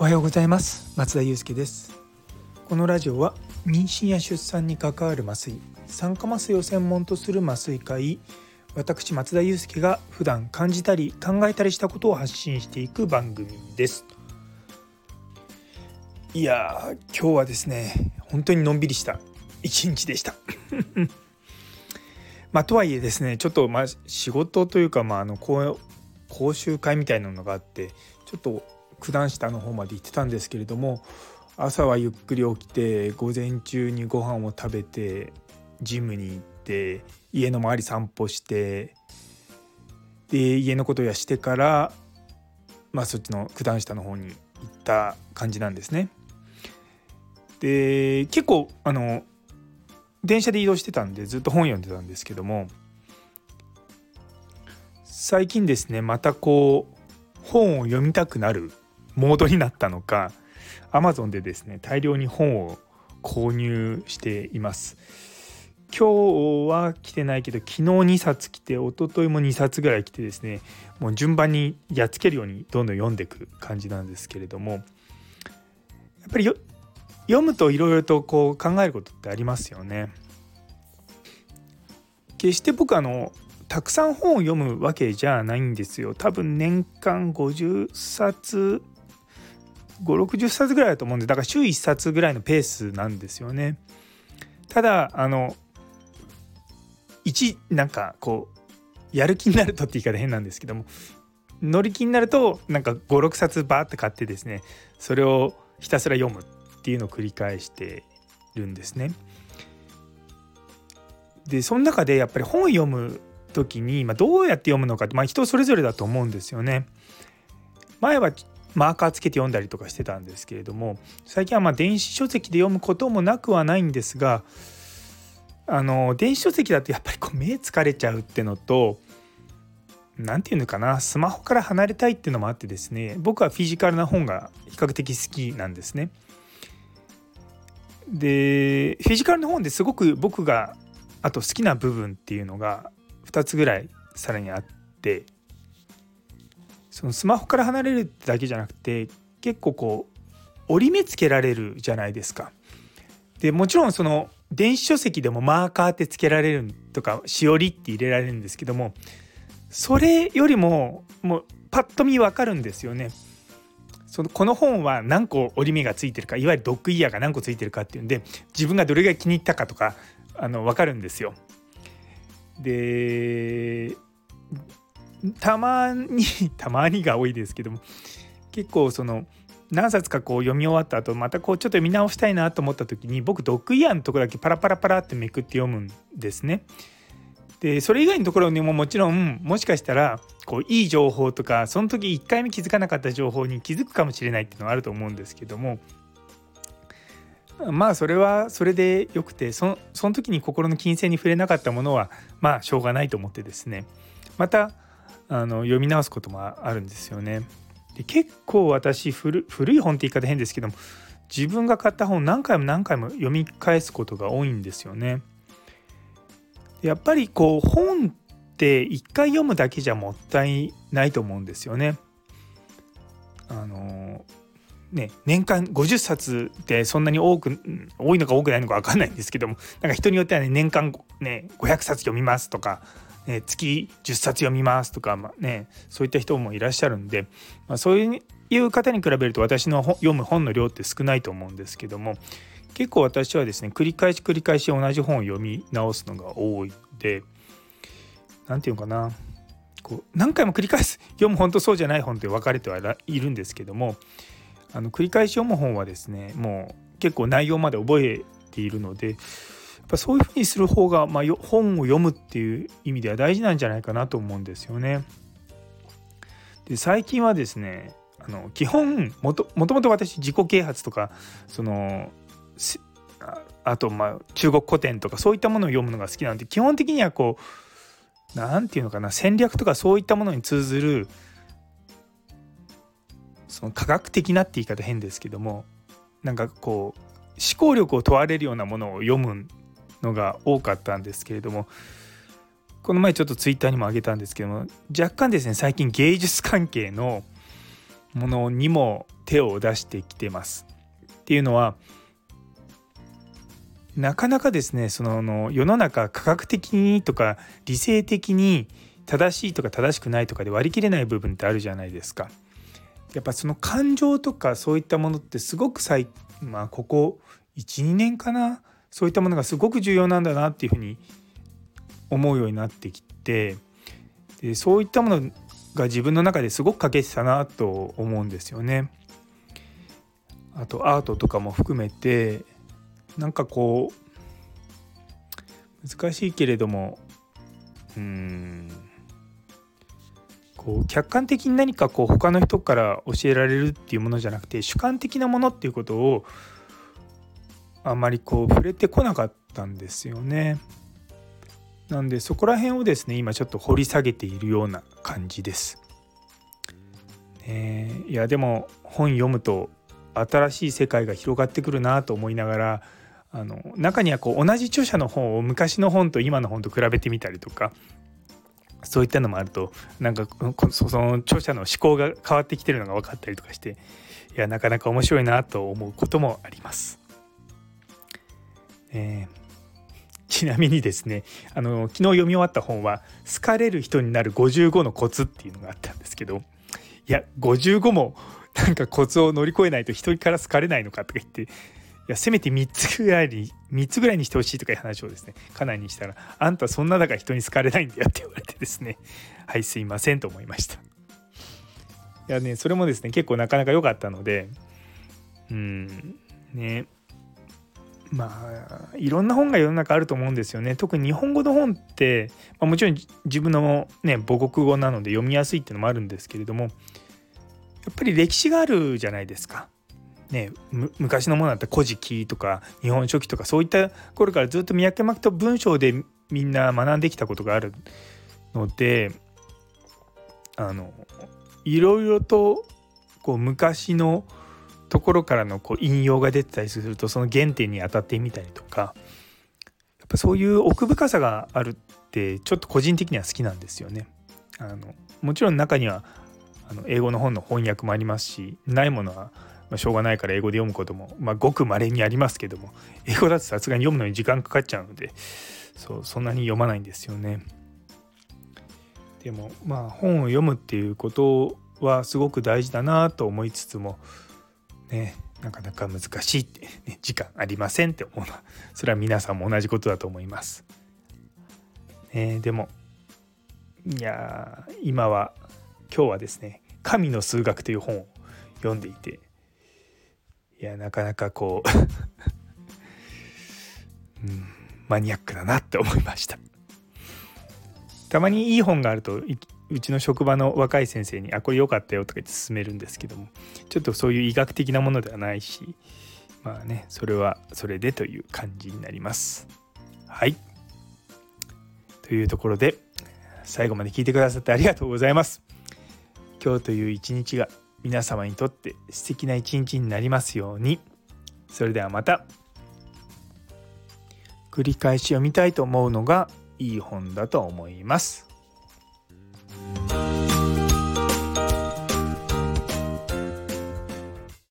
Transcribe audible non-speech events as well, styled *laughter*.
おはようございます。松田祐介です。このラジオは妊娠や出産に関わる麻酔酸化麻酔を専門とする麻酔科医私松田祐介が普段感じたり考えたりしたことを発信していく番組です。いや今日はですね本当にのんびりした一日でした。*laughs* まあとはいえですねちょっとまあ仕事というかまああの講習会みたいなのがあってちょっと九段下の方まで行ってたんですけれども朝はゆっくり起きて午前中にご飯を食べてジムに行って家の周り散歩してで家のことやしてからまあそっちの九段下の方に行った感じなんですね。で結構あの電車で移動してたんでずっと本読んでたんですけども最近ですねまたこう本を読みたくなるモードになったのか Amazon でですね大量に本を購入しています今日は来てないけど昨日2冊来て一昨日も2冊ぐらい来てですねもう順番にやっつけるようにどんどん読んでいく感じなんですけれどもやっぱり読むといろいろとこう考えることってありますよね。決して僕あのたくさん本を読むわけじゃないんですよ。多分年間50冊560冊ぐらいだと思うんでだから週1冊ぐらいのペースなんですよね。ただあの1なんかこうやる気になるとって言い方変なんですけども乗り気になるとなんか56冊バーって買ってですねそれをひたすら読むっていうのを繰り返してるんですね。でその中でやっぱり本を読む時に、まあ、どうやって読むのかって、まあ、人それぞれだと思うんですよね。前はマーカーつけて読んだりとかしてたんですけれども最近はま電子書籍で読むこともなくはないんですがあの電子書籍だとやっぱりこう目疲れちゃうってのと何て言うのかなスマホから離れたいっていうのもあってですね僕はフィジカルな本が比較的好きなんですね。でフィジカルの本ですごく僕があと好きな部分っていうのが2つぐらいさらにあってそのスマホから離れるだけじゃなくて結構こう折り目つけられるじゃないですか。でもちろんその電子書籍でもマーカーってつけられるとかしおりって入れられるんですけどもそれよりももうパッと見分かるんですよね。そのこの本は何個折り目がついてるかいわゆるドッグイヤーが何個ついてるかっていうんで自分がどれぐらい気に入ったかとかあの分かるんですよ。でたまに *laughs* たまにが多いですけども結構その何冊かこう読み終わった後またこうちょっと見直したいなと思った時に僕ドッグイヤーのとこだけパラパラパラってめくって読むんですね。でそれ以外のところにももちろんもしかしたらこういい情報とかその時1回目気づかなかった情報に気づくかもしれないっていうのはあると思うんですけどもまあそれはそれでよくてそのその時に心の金銭に触れなかったものはまあしょうがないと思ってですねまたあの読み直すこともあるんですよね。で結構私古い本って言い方変ですけども自分が買った本何回も何回も読み返すことが多いんですよね。やっぱりこう本って一回読むだけじゃもったいないと思うんですよね。あのね、年間50冊ってそんなに多く多いのか多くないのか分かんないんですけどもなんか人によってはね年間ね500冊読みますとかね、月10冊読みますとか、まあね、そういった人もいらっしゃるんで、まあ、そういう方に比べると私の読む本の量って少ないと思うんですけども結構私はですね繰り返し繰り返し同じ本を読み直すのが多いで何て言うのかなこう何回も繰り返す *laughs* 読む本とそうじゃない本って分かれてはいるんですけどもあの繰り返し読む本はですねもう結構内容まで覚えているのでぱそういうふうにする方が、まあ、本を読むっていう意味では大事なんじゃないかなと思うんですよね。で最近はですねあの基本もともと私自己啓発とかそのあとまあ中国古典とかそういったものを読むのが好きなんで基本的にはこう何て言うのかな戦略とかそういったものに通ずるその科学的なって言い方変ですけどもなんかこう思考力を問われるようなものを読むのが多かったんですけれどもこの前ちょっとツイッターにもあげたんですけども若干ですね最近芸術関係のものにも手を出してきてます。っていうのはなかなかですねその世の中科学的にとか理性的に正しいとか正しくないとかで割り切れない部分ってあるじゃないですか。やっぱその感情とかそういったものってすごく最まあここ12年かなそういったものがすごく重要なんだなっていうふうに思うようになってきてでそういったものが自分の中ですごく欠けてたなと思うんですよね。あとアートとかも含めてなんかこう難しいけれどもうんこう客観的に何かこう他の人から教えられるっていうものじゃなくて主観的なものっていうことをあまりこう触れてこなかったんですよね。なんでそこら辺をですね今ちょっと掘り下げているような感じです。ね、いやでも本読むと新しい世界が広がってくるなと思いながらあの中にはこう同じ著者の本を昔の本と今の本と比べてみたりとかそういったのもあるとなんかその著者の思考が変わってきてるのが分かったりとかしていやなかなか面白いなと思うこともあります。えーちなみにですねあの昨日読み終わった本は「好かれる人になる55のコツ」っていうのがあったんですけどいや55もなんかコツを乗り越えないと人から好かれないのかとか言っていやせめて3つぐらいに3つぐらいにしてほしいとかいう話をですね家内にしたら「あんたそんなだから人に好かれないんだよ」って言われてですねはいすいませんと思いました。いやねそれもですね結構なかなか良かったのでうんねまあいろんな本が世の中あると思うんですよね特に日本語の本って、まあ、もちろん自分のね母国語なので読みやすいっていうのもあるんですけれどもやっぱり歴史があるじゃないですか。ね、昔のものだった「古事記」とか「日本書紀」とかそういった頃からずっと脈々と文章でみんな学んできたことがあるのであのいろいろとこう昔のところからのこう引用が出てたりするとその原点に当たってみたりとかやっぱそういう奥深さがあるってちょっと個人的には好きなんですよね。あのもちろん中にはあの英語の本の翻訳もありますしないものはましょうがないから英語で読むことも、まあ、ごく稀にありますけども英語だとさすがに読むのに時間かかっちゃうのでそうそんなに読まないんですよね。でもまあ本を読むっていうことはすごく大事だなと思いつつもねなかなか難しいって、ね、時間ありませんって思うのはそれは皆さんも同じことだと思います。ね、でもいや今は今日はですね「神の数学」という本を読んでいていやなかなかこう、*laughs* うん、マニアックだなって思いました。たまにいい本があるとうちの職場の若い先生に「あこれ良かったよ」とか言って勧めるんですけどもちょっとそういう医学的なものではないしまあねそれはそれでという感じになります。はいというところで最後まで聞いてくださってありがとうございます。今日という一日が皆様にとって素敵な一日になりますように。それではまた。繰り返し読みたいと思うのがいい本だと思います。Thank you.